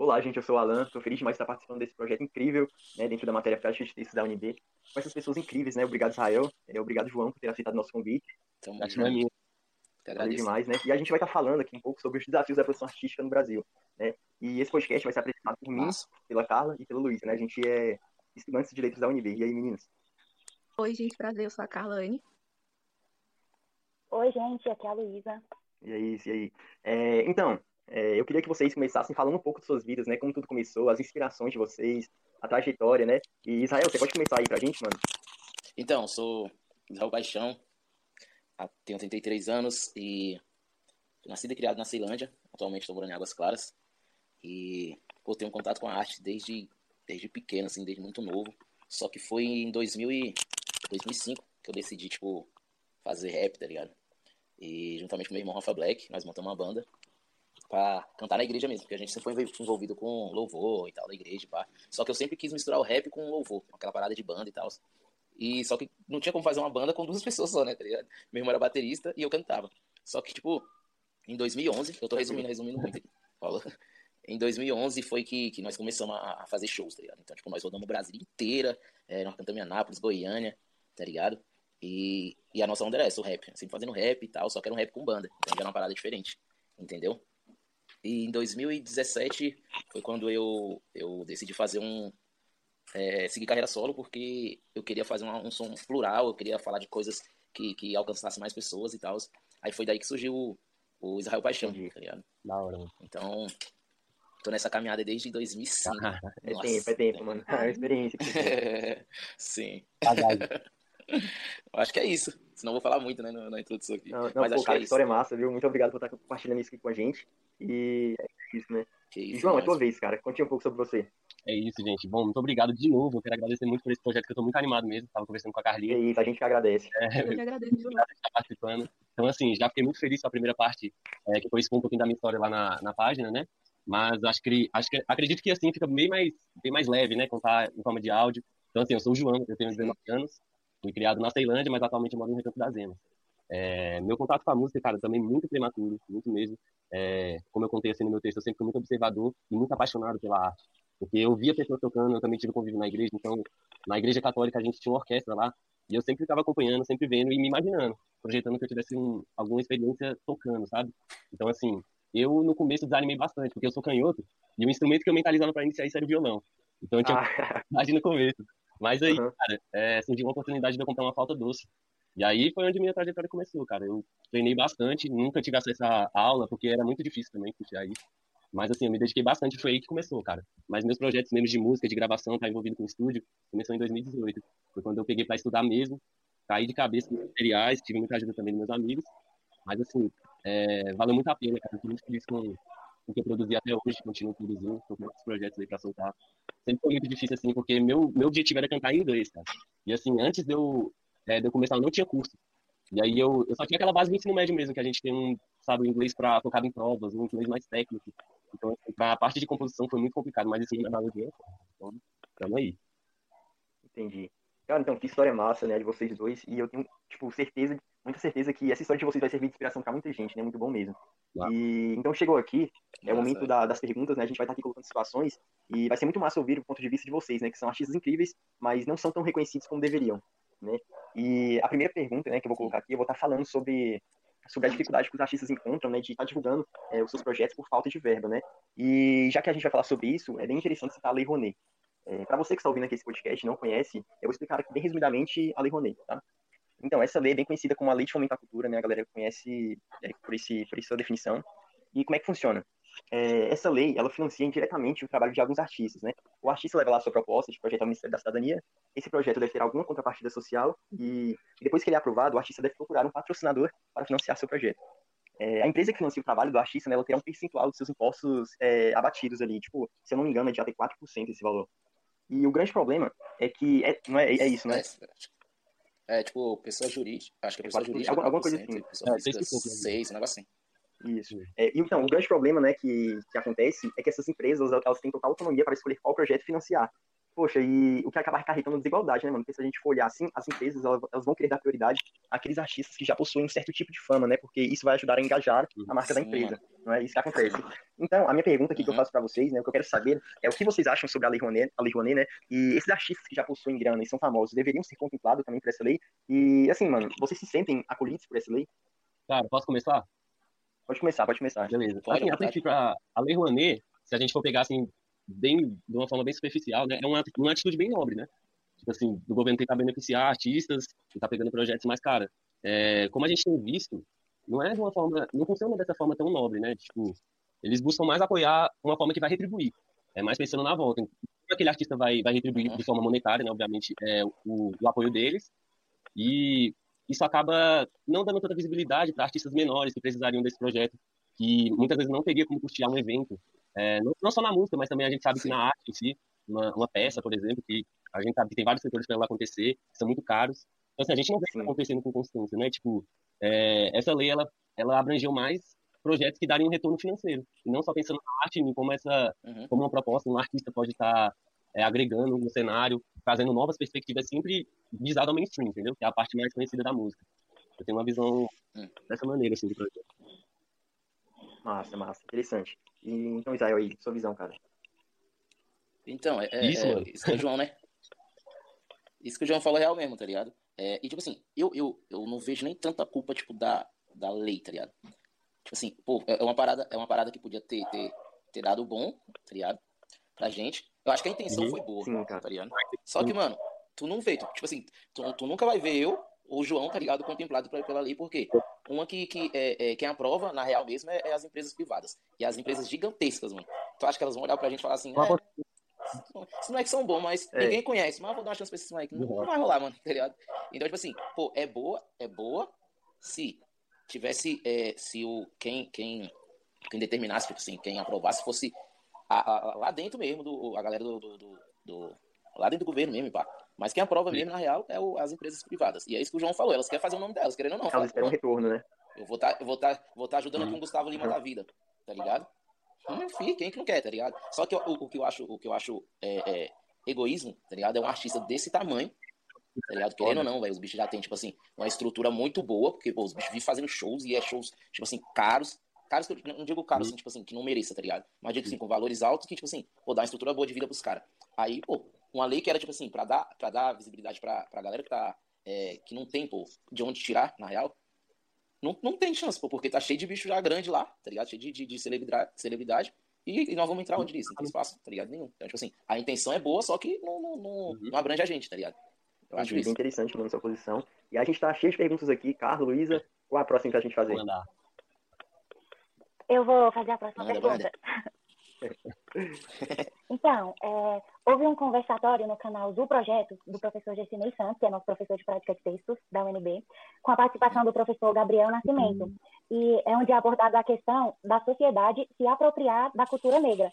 Olá, gente, eu sou o Alan, estou feliz demais de estar participando desse projeto incrível, né, dentro da matéria Prática de Textos da UNB, com essas pessoas incríveis, né, obrigado Israel, é, obrigado João por ter aceitado nosso convite. Então, Gratidão é minha. Valeu demais, né, e a gente vai estar falando aqui um pouco sobre os desafios da produção artística no Brasil, né, e esse podcast vai ser apresentado por mim, pela Carla e pelo Luiz, né, a gente é estudantes de letras da UNB, e aí meninas? Oi, gente, prazer, eu sou a Carla Anne. Oi, gente, aqui é a Luísa. E aí, e aí? É, então, é, eu queria que vocês começassem falando um pouco de suas vidas, né? Como tudo começou, as inspirações de vocês, a trajetória, né? E Israel, você pode começar aí pra gente, mano? Então, sou Israel Paixão, tenho 33 anos e nascido e criado na Ceilândia, atualmente estou morando em Águas Claras. E pô, tenho contato com a arte desde, desde pequeno, assim, desde muito novo. Só que foi em 2000 e, 2005 que eu decidi, tipo, fazer rap, tá ligado? E juntamente com meu irmão Rafa Black, nós montamos uma banda pra cantar na igreja mesmo, porque a gente sempre foi envolvido com louvor e tal, da igreja, pá. Só que eu sempre quis misturar o rap com o louvor, aquela parada de banda e tal. E só que não tinha como fazer uma banda com duas pessoas só, né, tá ligado? Meu irmão era baterista e eu cantava. Só que, tipo, em 2011, eu tô resumindo, resumindo muito aqui? Em 2011 foi que, que nós começamos a, a fazer shows, tá ligado? Então, tipo, nós rodamos o Brasil inteira, é, nós cantamos em Anápolis, Goiânia, tá ligado? E, e a nossa onda era essa, o rap. Sempre fazendo rap e tal, só que era um rap com banda. Então era uma parada diferente. Entendeu? E em 2017 foi quando eu, eu decidi fazer um. É, seguir carreira solo, porque eu queria fazer um, um som plural, eu queria falar de coisas que, que alcançassem mais pessoas e tal. Aí foi daí que surgiu o, o Israel Paixão, tá ligado? Da hora, mano. Então, tô nessa caminhada desde 2005. é tempo, é tempo, mano. É uma experiência. Sim. Acho que é isso. Senão vou falar muito, né, na, na introdução aqui. Não, não, Mas pô, acho cara, que é a história é massa, viu? Muito obrigado por estar compartilhando isso aqui com a gente. E é isso, né? Que isso, João, é tua vez, cara. Conte um pouco sobre você. É isso, gente. Bom, muito obrigado de novo. Eu quero agradecer muito por esse projeto, que eu tô muito animado mesmo. Tava conversando com a Carlinha. É isso, a gente que agradece. É, eu que agradeço. Obrigado por estar participando. Então, assim, já fiquei muito feliz com a primeira parte, é, que foi expor um pouquinho da minha história lá na, na página, né? Mas acho que, acho que acredito que assim fica bem mais, bem mais leve, né? Contar em forma de áudio. Então, assim, eu sou o João, eu tenho 19 anos. Fui criado na Ceilândia, mas atualmente moro no Recanto das Emas. É, meu contato com a música, cara, também muito prematuro, muito mesmo. É, como eu contei assim no meu texto, eu sempre fui muito observador e muito apaixonado pela arte. Porque eu via pessoas tocando, eu também tive convívio na igreja, então na igreja católica a gente tinha uma orquestra lá, e eu sempre ficava acompanhando, sempre vendo e me imaginando, projetando que eu tivesse um, alguma experiência tocando, sabe? Então, assim, eu no começo desanimei bastante, porque eu sou canhoto, e o instrumento que eu mentalizava para iniciar isso era o violão. Então eu tinha ah. no começo. Mas aí, uhum. cara, é, surgiu uma oportunidade de eu comprar uma falta doce. E aí foi onde minha trajetória começou, cara. Eu treinei bastante, nunca tive acesso à aula, porque era muito difícil também puxar isso. Mas assim, eu me dediquei bastante, foi aí que começou, cara. Mas meus projetos mesmo de música, de gravação, tá envolvido com estúdio, começou em 2018. Foi quando eu peguei para estudar mesmo, caí de cabeça nos materiais, tive muita ajuda também dos meus amigos. Mas assim, é, valeu muito a pena, cara. Eu tô muito feliz com, o que eu produzi até hoje, continuo produzindo, tô com muitos projetos aí para soltar. Sempre foi muito difícil, assim, porque meu, meu objetivo era cantar em inglês, cara. E assim, antes de eu, é, de eu começar, eu não tinha curso. E aí eu, eu só tinha aquela base do ensino médio mesmo, que a gente tem um, sabe, inglês para tocar em provas, um inglês mais técnico. Então, assim, pra parte de composição foi muito complicado, mas isso não é de Então, tamo aí. Entendi. Cara, então, que história massa, né, de vocês dois. E eu tenho, tipo, certeza, muita certeza que essa história de vocês vai servir de inspiração para muita gente, né? Muito bom mesmo. E então chegou aqui, é o momento da, das perguntas, né? A gente vai estar aqui colocando situações e vai ser muito massa ouvir o ponto de vista de vocês, né? Que são artistas incríveis, mas não são tão reconhecidos como deveriam, né? E a primeira pergunta, né, que eu vou colocar aqui, eu vou estar falando sobre sobre a dificuldade que os artistas encontram, né, de estar divulgando é, os seus projetos por falta de verba, né? E já que a gente vai falar sobre isso, é bem interessante citar a Lei Rouanet. É, para você que está ouvindo aqui esse podcast e não conhece, eu vou explicar aqui bem resumidamente a Lei Rouanet, tá? Então, essa lei é bem conhecida como a Lei de Fomento à Cultura, né? A galera conhece é, por, esse, por essa definição. E como é que funciona? É, essa lei, ela financia indiretamente o trabalho de alguns artistas, né? O artista leva lá a sua proposta de projeto ao Ministério da Cidadania, esse projeto deve ter alguma contrapartida social e, depois que ele é aprovado, o artista deve procurar um patrocinador para financiar seu projeto. É, a empresa que financia o trabalho do artista, né, ela terá um percentual dos seus impostos é, abatidos ali, tipo, se eu não me engano, é de até 4% esse valor. E o grande problema é que, é, não é, é isso, né? É, tipo, pessoa jurídica. Acho que é pessoa jurídica. Alguma, alguma coisa assim. Pessoa é, física, seis, um negócio assim. Isso. É, então, o grande problema né, que, que acontece é que essas empresas elas têm total autonomia para escolher qual projeto financiar. Poxa, e o que acaba acarretando desigualdade, né, mano? Porque se a gente for olhar assim, as empresas, elas, elas, vão querer dar prioridade àqueles artistas que já possuem um certo tipo de fama, né? Porque isso vai ajudar a engajar a marca Sim, da empresa. Não é isso que acontece. Então, a minha pergunta aqui uhum. que eu uhum. faço para vocês, né, o que eu quero saber é o que vocês acham sobre a Lei Rouanet, a Lei Rouanet, né? E esses artistas que já possuem grana e são famosos deveriam ser contemplados também por essa lei? E, assim, mano, vocês se sentem acolhidos por essa lei? Cara, posso começar? Pode começar, pode começar. Beleza. Pode, assim, a, a Lei Rouanet, se a gente for pegar, assim, bem, de uma forma bem superficial, né? É uma, uma atitude bem nobre, né? Tipo assim, do governo tentar beneficiar artistas, tentar pegando projetos mais caros. É, como a gente tem visto, não é de uma forma, não funciona dessa forma tão nobre, né? Tipo, eles buscam mais apoiar uma forma que vai retribuir. É mais pensando na volta. Aquele artista vai, vai retribuir de forma monetária, né? Obviamente, é o, o apoio deles. E isso acaba não dando tanta visibilidade para artistas menores que precisariam desse projeto, que muitas vezes não teria como custear um evento é, não, não, só na música, mas também a gente sabe que na arte em si, uma, uma, peça, por exemplo, que a gente sabe que tem vários setores para ela acontecer, que são muito caros. Então, assim, a gente não vê isso acontecendo com constância, né? Tipo, é, essa lei, ela, ela abrangeu mais projetos que dariam um retorno financeiro. E não só pensando na arte, como, essa, uhum. como uma proposta, um artista pode estar é, agregando no cenário, trazendo novas perspectivas, sempre visado ao mainstream, entendeu? Que é a parte mais conhecida da música. Eu tenho uma visão uhum. dessa maneira, assim, do projeto. Massa, massa. Interessante. E, então, Israel, aí, sua visão, cara. Então, é, é isso, é, isso que o João, né? Isso que o João falou é real mesmo, tá ligado? É, e, tipo assim, eu, eu, eu não vejo nem tanta culpa, tipo, da, da lei, tá ligado? Tipo assim, pô, é, é uma parada, é uma parada que podia ter, ter, ter dado bom, tá ligado? Pra gente. Eu acho que a intenção uhum. foi boa, Sim, tá ligado? Só que, mano, tu não vê, tu, tipo assim, tu, tu nunca vai ver eu o João, tá ligado, contemplado pela lei, por quê? Uma que, que é, é, quem aprova, na real mesmo, é, é, as empresas privadas. E as empresas gigantescas, mano. Tu acha que elas vão olhar pra gente e falar assim, é, esses moleques são bons, mas é. ninguém conhece. Mas vou dar uma chance pra esses moleques. Não, não vai rolar, mano, tá ligado? Então, tipo assim, pô, é boa, é boa se tivesse, é, se o, quem, quem, quem determinasse, tipo assim, quem aprovasse fosse a, a, lá dentro mesmo, do, a galera do, do, do, do lá dentro do governo mesmo, pá. Mas quem aprova mesmo, na real, é o, as empresas privadas. E é isso que o João falou, elas querem fazer o nome delas, querendo ou não. Elas esperam um retorno, né? Eu vou estar tá, vou tá, vou tá ajudando aqui um Gustavo Lima da vida, tá ligado? Enfim, quem que não quer, tá ligado? Só que o, o que eu acho, o que eu acho é, é, egoísmo, tá ligado? É um artista desse tamanho, tá ligado? Querendo ou não, velho, os bichos já têm, tipo assim, uma estrutura muito boa, porque, pô, os bichos vivem fazendo shows e é shows, tipo assim, caros. Caros que eu não digo caros, assim, tipo assim, que não mereça, tá ligado? Mas digo assim, com valores altos que, tipo assim, pô, dá uma estrutura boa de vida pros caras. Aí, pô, uma lei que era, tipo assim, pra dar, pra dar visibilidade pra, pra galera que tá. É, que não tem, pô, de onde tirar, na real. Não, não tem chance, pô, porque tá cheio de bicho já grande lá, tá ligado? Cheio de, de, de celebridade, celebridade. E, e, nós vamos entrar onde disso? Não tem espaço, tá ligado? Nenhum. Então, tipo assim, a intenção é boa, só que não, não, não, uhum. não abrange a gente, tá ligado? Eu acho bem interessante, mano, sua posição. E a gente tá cheio de perguntas aqui. Carlos, Luísa, qual a próxima que a gente fazer? Eu vou fazer a próxima Manda, pergunta. então, é, houve um conversatório no canal do projeto do professor Gessinei Santos, que é nosso professor de prática de textos da UNB, com a participação do professor Gabriel Nascimento. E é onde é abordada a questão da sociedade se apropriar da cultura negra.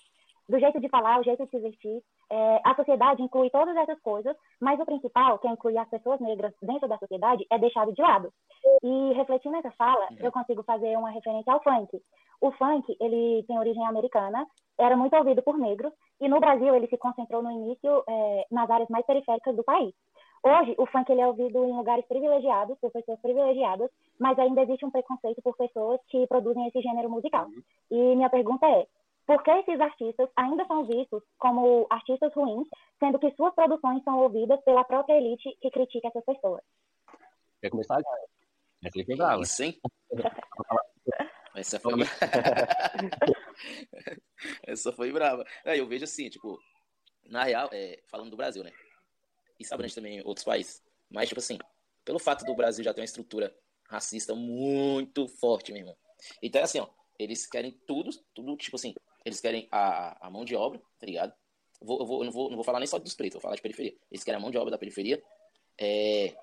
Do jeito de falar, o jeito de se vestir. É, a sociedade inclui todas essas coisas, mas o principal, que é incluir as pessoas negras dentro da sociedade, é deixado de lado. E refletindo nessa fala, eu consigo fazer uma referência ao funk. O funk, ele tem origem americana, era muito ouvido por negros, e no Brasil ele se concentrou no início é, nas áreas mais periféricas do país. Hoje, o funk ele é ouvido em lugares privilegiados, por pessoas privilegiadas, mas ainda existe um preconceito por pessoas que produzem esse gênero musical. E minha pergunta é, por que esses artistas ainda são vistos como artistas ruins, sendo que suas produções são ouvidas pela própria elite que critica essas pessoas? Quer começar? Essa foi brava. Sim. Essa foi, Essa foi brava. É, eu vejo assim, tipo, na real, é, falando do Brasil, né? Isso abrange também outros países. Mas, tipo assim, pelo fato do Brasil já ter uma estrutura racista muito forte, meu irmão. Então é assim, ó, eles querem tudo, tudo, tipo assim, eles querem a, a mão de obra, tá ligado? Vou, eu, vou, eu não, vou, não vou falar nem só dos pretos, vou falar de periferia. Eles querem a mão de obra da periferia. É,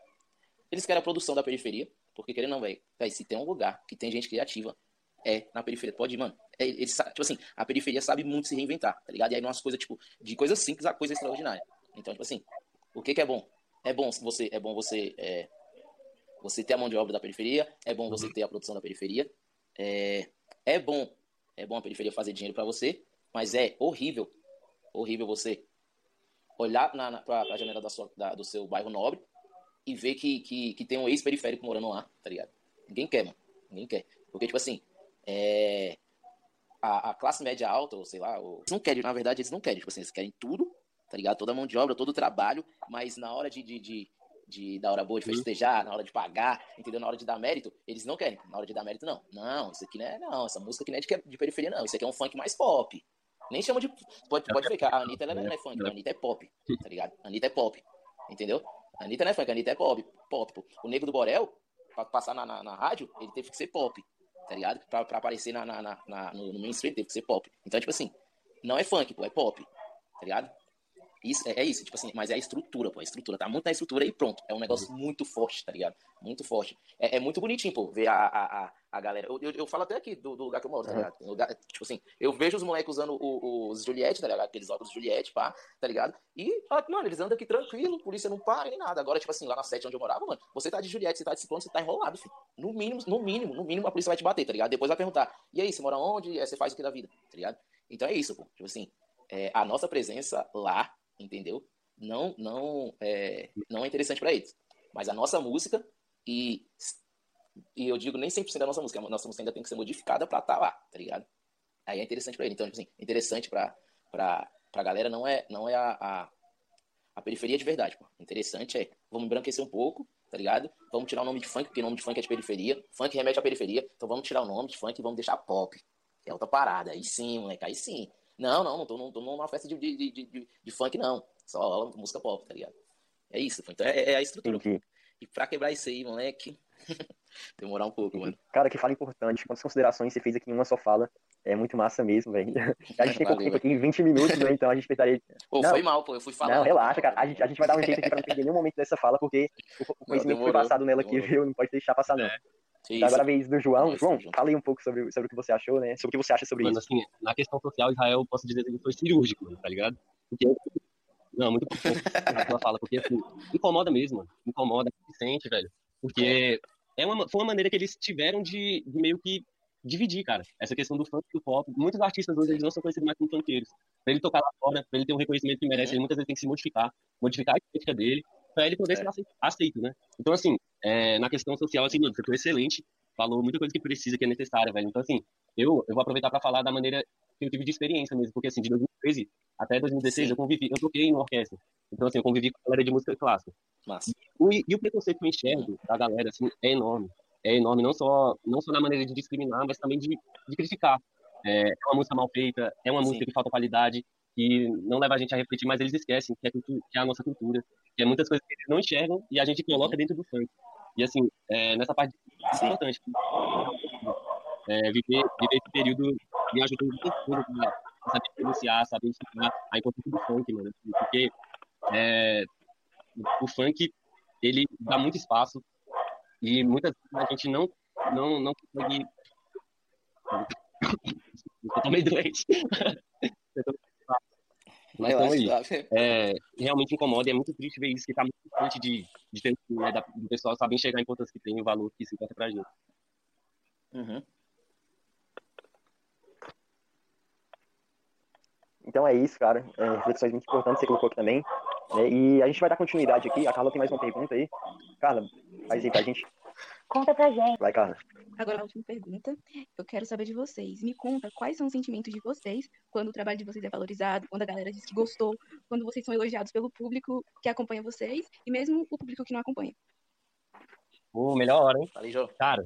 eles querem a produção da periferia, porque querendo não, velho, se tem um lugar que tem gente criativa, é na periferia. Pode ir, mano. É, ele, tipo assim, a periferia sabe muito se reinventar, tá ligado? E aí umas coisas, tipo, de coisas simples a coisa extraordinária. Então, tipo assim, o que que é bom? É bom você, é bom você, é, você ter a mão de obra da periferia, é bom você uhum. ter a produção da periferia, é, é bom, é bom a periferia fazer dinheiro para você, mas é horrível, horrível você olhar na, na, pra, pra janela da sua, da, do seu bairro nobre e ver que, que, que tem um ex-periférico morando lá, tá ligado? Ninguém quer, mano. Ninguém quer. Porque, tipo assim, é... a, a classe média alta, ou sei lá, ou... eles não querem, na verdade, eles não querem. Tipo assim, eles querem tudo, tá ligado? Toda mão de obra, todo o trabalho, mas na hora de, de, de, de da hora boa de uhum. festejar, na hora de pagar, entendeu? Na hora de dar mérito, eles não querem. Na hora de dar mérito, não. Não, isso aqui não é, não. Essa música aqui não é de, de periferia, não. Isso aqui é um funk mais pop. Nem chama de. Pode, pode ver que a Anitta ela não é funk, a Anitta é pop, tá ligado? A Anitta é pop, entendeu? A Anitta não é funk, a Anitta é pop. pop. O Nego do Borel, pra passar na, na, na rádio, ele teve que ser pop, tá ligado? Pra, pra aparecer na, na, na, no, no mainstream, teve que ser pop. Então, tipo assim, não é funk, pô, é pop, tá ligado? Isso, é, é, isso, tipo assim, mas é a estrutura, pô. A estrutura tá muito na estrutura e pronto. É um negócio uhum. muito forte, tá ligado? Muito forte. É, é muito bonitinho, pô, ver a, a, a, a galera. Eu, eu, eu, falo até aqui do, do lugar que eu moro, tá ligado? Lugar, tipo assim, eu vejo os moleques usando o, os Juliette, tá ligado? Aqueles óculos Juliette, pá, tá ligado? E, mano, eles andam aqui tranquilo, polícia não para nem nada. Agora, tipo assim, lá na sete onde eu morava, mano, você tá de Juliette, você tá de ciclone, você tá enrolado, filho. No mínimo, no mínimo, no mínimo a polícia vai te bater, tá ligado? Depois vai perguntar, e aí, você mora onde? É, você faz o que da vida, tá ligado? Então é isso, pô. Tipo assim, é, a nossa presença lá, entendeu? não não é, não é interessante para eles. Mas a nossa música, e, e eu digo nem 100% da nossa música, a nossa música ainda tem que ser modificada para estar tá lá, tá ligado? Aí é interessante para ele. Então, tipo assim, interessante para pra galera não é, não é a, a, a periferia de verdade, pô. Interessante é, vamos embranquecer um pouco, tá ligado? Vamos tirar o nome de funk, porque o nome de funk é de periferia. Funk remete à periferia, então vamos tirar o nome de funk e vamos deixar pop. É outra parada. Aí sim, moleque, aí sim. Não, não, não tô, não tô numa festa de, de, de, de, funk, não. Só rola música pop, tá ligado? É isso, então é, é a estrutura. Entendi. E pra quebrar isso aí, moleque, demorar um pouco, mano. Cara, que fala importante. Quantas considerações você fez aqui em uma só fala? É muito massa mesmo, velho. A gente tem pouco tempo aqui, 20 minutos, né? Então a gente esperaria. Pô, não, foi mal, pô. Eu fui falar. Não, relaxa, cara. A gente, a gente vai dar um jeito aqui pra não perder nenhum momento dessa fala, porque o conhecimento não, foi passado nela aqui, viu? Não pode deixar passar, não. É. Então, agora a vez do João. João, fala aí um pouco sobre, sobre o que você achou, né? Sobre o que você acha sobre Mano, isso. Assim, na questão social, Israel, posso dizer que foi cirúrgico, tá ligado? Porque não, muito pouco ela fala, porque assim, incomoda mesmo, mano. incomoda, sente, velho. Porque é uma, foi uma maneira que eles tiveram de, de, meio que dividir, cara. Essa questão do funk e do pop. Muitos artistas hoje eles não são conhecidos mais como funkeiros. Pra ele tocar lá fora, pra ele ter um reconhecimento que merece, ele muitas vezes tem que se modificar, modificar a estética dele, pra ele poder é. ser aceito, né? Então, assim, é, na questão social, assim, você foi excelente, falou muita coisa que precisa, que é necessária, velho. Então, assim, eu, eu vou aproveitar para falar da maneira que eu tive de experiência mesmo, porque, assim, de 2013 até 2016 Sim. eu convivi, eu toquei em orquestra. Então, assim, eu convivi com a galera de música clássica. E, e, o preconceito que eu enxergo da galera, assim, é enorme. É enorme, não só, não só na maneira de discriminar, mas também de, de criticar. É, é uma música mal feita, é uma Sim. música que falta qualidade, que não leva a gente a refletir, mas eles esquecem que é, que é a nossa cultura, que é muitas coisas que eles não enxergam e a gente coloca dentro do funk. E assim, é, nessa parte é importante. É, viver, viver esse período me ajudou muito para saber pronunciar, saber ensinar a importância do funk, mano. Porque é, o funk, ele dá muito espaço e muitas vezes a gente não, não, não consegue... Eu tô meio doente. Mas então aí, é, realmente incomoda e é muito triste ver isso, que tá muito distante de, de ter, né, da, do pessoal saber enxergar a importância que tem o valor que isso importa pra gente. Uhum. Então é isso, cara. É, reflexões muito importantes você colocou aqui também. Né? E a gente vai dar continuidade aqui. A Carla tem mais uma pergunta aí. Carla, faz aí pra gente. Conta pra gente. Vai, Carla. Agora a última pergunta. Eu quero saber de vocês. Me conta quais são os sentimentos de vocês quando o trabalho de vocês é valorizado, quando a galera diz que gostou, quando vocês são elogiados pelo público que acompanha vocês e mesmo o público que não acompanha. Pô, melhor hora, hein? Falei, Jô. Cara,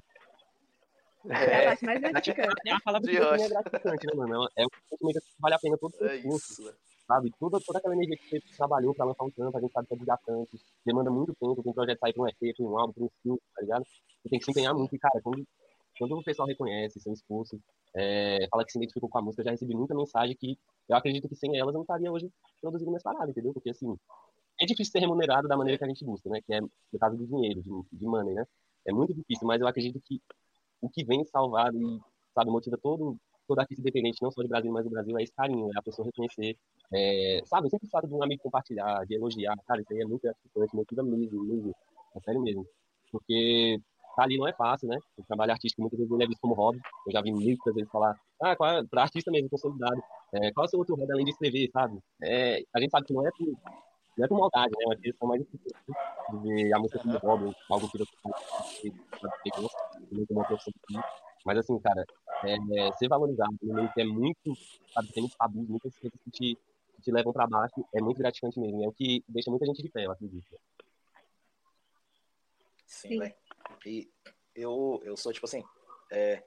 é, a parte mais gratificante. É a palavra que é gratificante, né, mano? É um sentimento que vale a pena todo o é curso, sabe? Toda, toda aquela energia que você trabalhou pra lançar um trampo, a gente sabe que é desgastante, demanda muito tempo pra um projeto sair pra um EP, pra um álbum, pra um filme, tá ligado? Você tem que se empenhar muito. E, cara, quando, quando o pessoal reconhece seu esforço, é, fala que se identificou com a música, eu já recebi muita mensagem que eu acredito que sem elas eu não estaria hoje produzindo minhas paradas, entendeu? Porque, assim, é difícil ser remunerado da maneira que a gente busca, né? Que é no caso do dinheiro, de, de money, né? É muito difícil, mas eu acredito que o que vem salvar e, sabe, motiva todo, todo artista independente, não só de Brasil, mas do Brasil, é esse carinho, é a pessoa reconhecer, é, sabe, sempre o fato de um amigo compartilhar, de elogiar, cara, isso aí é muito gratificante, motiva mesmo, mesmo, é sério mesmo. Porque tá ali não é fácil, né? O trabalho artístico muitas vezes ele é visto como hobby. Eu já vi muitas vezes falar, ah, qual é, pra artista mesmo, consolidado, é, qual é o seu outro hobby além de escrever, sabe? É, a gente sabe que não é por, não é por maldade, né? É uma questão mais de ver a música como hobby, algo que você muito uma profissão Mas assim, cara, é, ser valorizado no meio que é muito, sabe, tem muitos tabus, muitas coisas que te, te levam para baixo, é muito gratificante mesmo. É o que deixa muita gente de pé, eu acredito. Sim, velho. E eu, eu sou, tipo assim, é,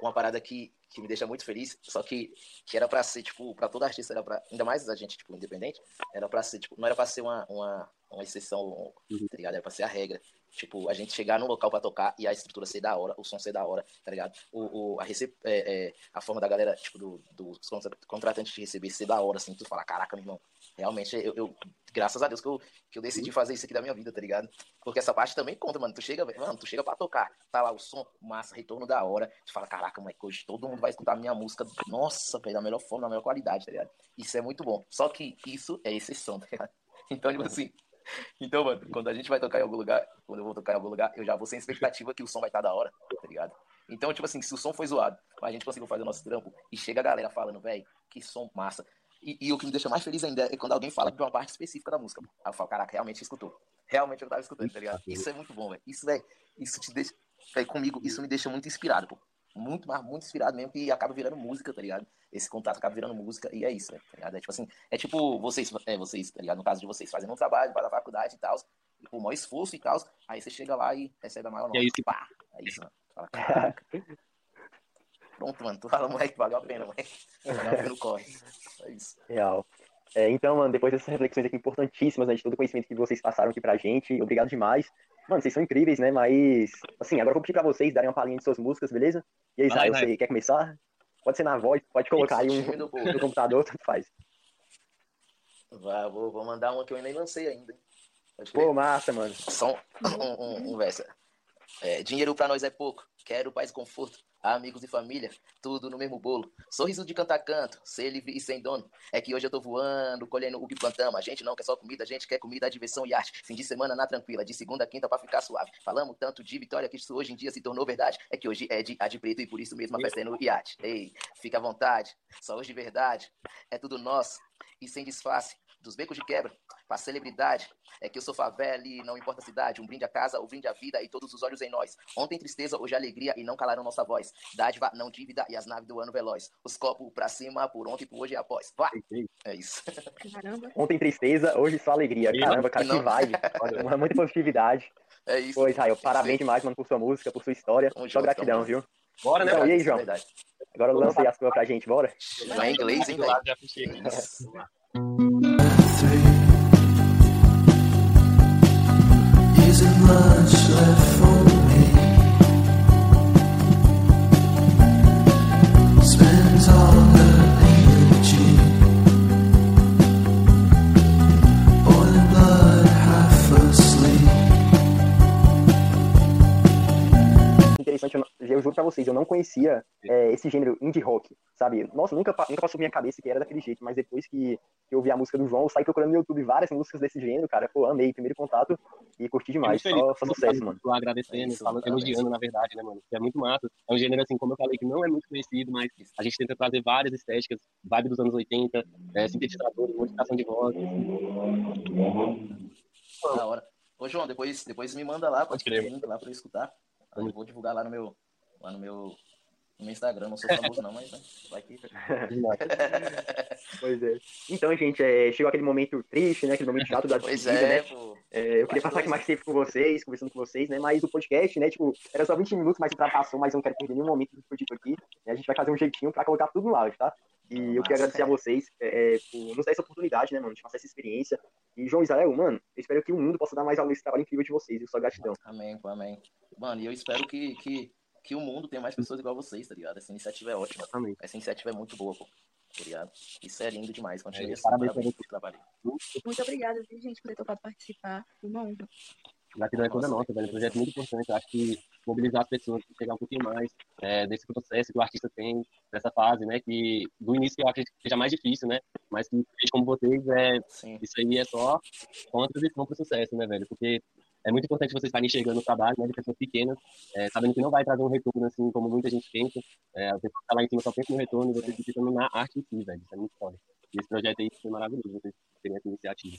uma parada que, que me deixa muito feliz, só que, que era pra ser, tipo, pra todo artista, era pra, ainda mais a gente, tipo, independente, era pra ser, tipo, não era pra ser uma, uma, uma exceção, tá ligado? Era pra ser a regra. Tipo, a gente chegar no local pra tocar e a estrutura ser da hora, o som ser da hora, tá ligado? O, o, a, recep, é, é, a forma da galera, tipo, do, dos contratantes de receber ser da hora, assim, tu fala, caraca, meu irmão, realmente, eu, eu, graças a Deus que eu, que eu decidi fazer isso aqui da minha vida, tá ligado? Porque essa parte também conta, mano. Tu chega, mano, tu chega pra tocar, tá lá o som, massa, retorno da hora, tu fala, caraca, mãe, hoje todo mundo vai escutar a minha música, nossa, velho, da melhor forma, da melhor qualidade, tá ligado? Isso é muito bom. Só que isso é exceção, tá ligado? Então, tipo assim, então, mano, quando a gente vai tocar em algum lugar, quando eu vou tocar em algum lugar, eu já vou sem expectativa que o som vai estar tá da hora, tá ligado? Então, tipo assim, se o som foi zoado, a gente conseguiu fazer o nosso trampo e chega a galera falando, velho, que som massa. E, e, o que me deixa mais feliz ainda é quando alguém fala de uma parte específica da música. Aí eu falo, caraca, realmente escutou. Realmente eu tava escutando, tá ligado? Isso é muito bom, velho. Isso, velho, isso te deixa. Véio, comigo, isso me deixa muito inspirado, pô. Muito, mas muito inspirado mesmo, que acaba virando música, tá ligado? Esse contato acaba virando música, e é isso, véio, tá ligado? É tipo assim, é tipo vocês, é, vocês, tá ligado? No caso de vocês, fazendo um trabalho para a faculdade e tal, o maior esforço e tal, aí você chega lá e recebe a maior nota. É isso. Pá, é isso, mano. Fala, caraca. Pronto, mano. Tu fala, moleque, valeu a pena, moleque. Não corre. É isso. Real. É, então, mano, depois dessas reflexões aqui importantíssimas, né, de todo o conhecimento que vocês passaram aqui pra gente, obrigado demais. Mano, vocês são incríveis, né? Mas, assim, agora eu vou pedir pra vocês darem uma palhinha de suas músicas, beleza? E aí, Zay, você quer começar? Pode ser na voz, pode colocar aí um no, no computador, tanto faz. Vai, vou, vou mandar uma que eu nem lancei ainda. Pô, massa, mano. Só um, um, um, um verso. É, dinheiro pra nós é pouco, quero paz e conforto amigos e família, tudo no mesmo bolo. Sorriso de cantar canto, ser livre e sem dono. É que hoje eu tô voando, colhendo o que plantamos. A gente não quer só comida, a gente quer comida, diversão e arte. Fim de semana na tranquila, de segunda a quinta pra ficar suave. Falamos tanto de vitória que isso hoje em dia se tornou verdade. É que hoje é de, de preto e por isso mesmo a festa é no iate. Ei, fica à vontade, só hoje de verdade. É tudo nosso e sem disfarce dos becos de quebra, para celebridade. É que eu sou favela e não importa a cidade. Um brinde a casa, um brinde a vida e todos os olhos em nós. Ontem tristeza, hoje alegria e não calaram nossa voz. Dádiva, não dívida e as naves do ano veloz. Os copos pra cima, por ontem, por hoje e após. Vai! É isso. Caramba. Ontem tristeza, hoje só alegria. Caramba, cara, não... que vibe. Olha, muita positividade. É isso. Israel, parabéns demais, mano, por sua música, por sua história. Só gratidão, viu? Bora, né? Então, e aí, João? É Agora lança aí as coisas pra gente, bora? Vai em inglês, hein, velho? Já fechei. interessante, pra vocês, eu não conhecia é, esse gênero indie rock, sabe? Nossa, nunca, nunca passou minha cabeça que era daquele jeito, mas depois que, que eu ouvi a música do João, eu saí procurando no YouTube várias músicas desse gênero, cara, pô, amei, primeiro contato e curti demais, só, só sucesso, mano. Tô agradecendo, é falando, elogiando, na verdade, né, mano? É muito massa, é um gênero, assim, como eu falei, que não é muito conhecido, mas a gente tenta trazer várias estéticas, vibe dos anos 80, é, sintetizadores, modificação de voz. Da hora. Ô, João, depois, depois me manda lá, pode crer. lá pra eu escutar. Eu vou divulgar lá no meu, lá no meu, no meu Instagram. Não sou famoso não, mas né, vai que... pois é. Então, gente, é, chegou aquele momento triste, né? Aquele momento chato da pois despedida, é, né? Pô. É, eu queria passar aqui mais tempo com vocês, conversando com vocês, né? Mas o podcast, né? Tipo, era só 20 minutos, mas ultrapassou, mas eu não quero perder nenhum momento do tipo aqui. A gente vai fazer um jeitinho pra colocar tudo no áudio, tá? E eu queria agradecer a vocês é, é, por nos dar essa oportunidade, né, mano, de passar essa experiência. E, João Israel, mano, eu espero que o mundo possa dar mais aula nesse trabalho incrível de vocês. Eu só gratidão. Amém, amém. Mano, e eu espero que, que, que o mundo tenha mais pessoas igual vocês, tá ligado? Essa iniciativa é ótima. Amém. Essa iniciativa é muito boa, pô. Tá ligado? Isso é lindo demais. Continue é, assim, parabéns, parabéns pelo trabalho. Muito obrigada, gente, por ter topado participar. Foi uma honra. Gratidão é toda nossa, velho. Um projeto muito importante. Eu acho que mobilizar as pessoas, chegar um pouquinho mais é, desse processo que o artista tem, dessa fase, né? Que do início eu acredito que seja mais difícil, né? Mas que como vocês, é, isso aí é só uma transição para o sucesso, né, velho? Porque é muito importante vocês estarem enxergando o trabalho né, de pessoas pequenas, é, sabendo que não vai trazer um retorno assim como muita gente pensa. É, a pessoa está lá em cima só pensa no retorno e vocês pensando na arte em si, velho. Isso é muito foda. E esse projeto aí foi maravilhoso, vocês terem essa iniciativa.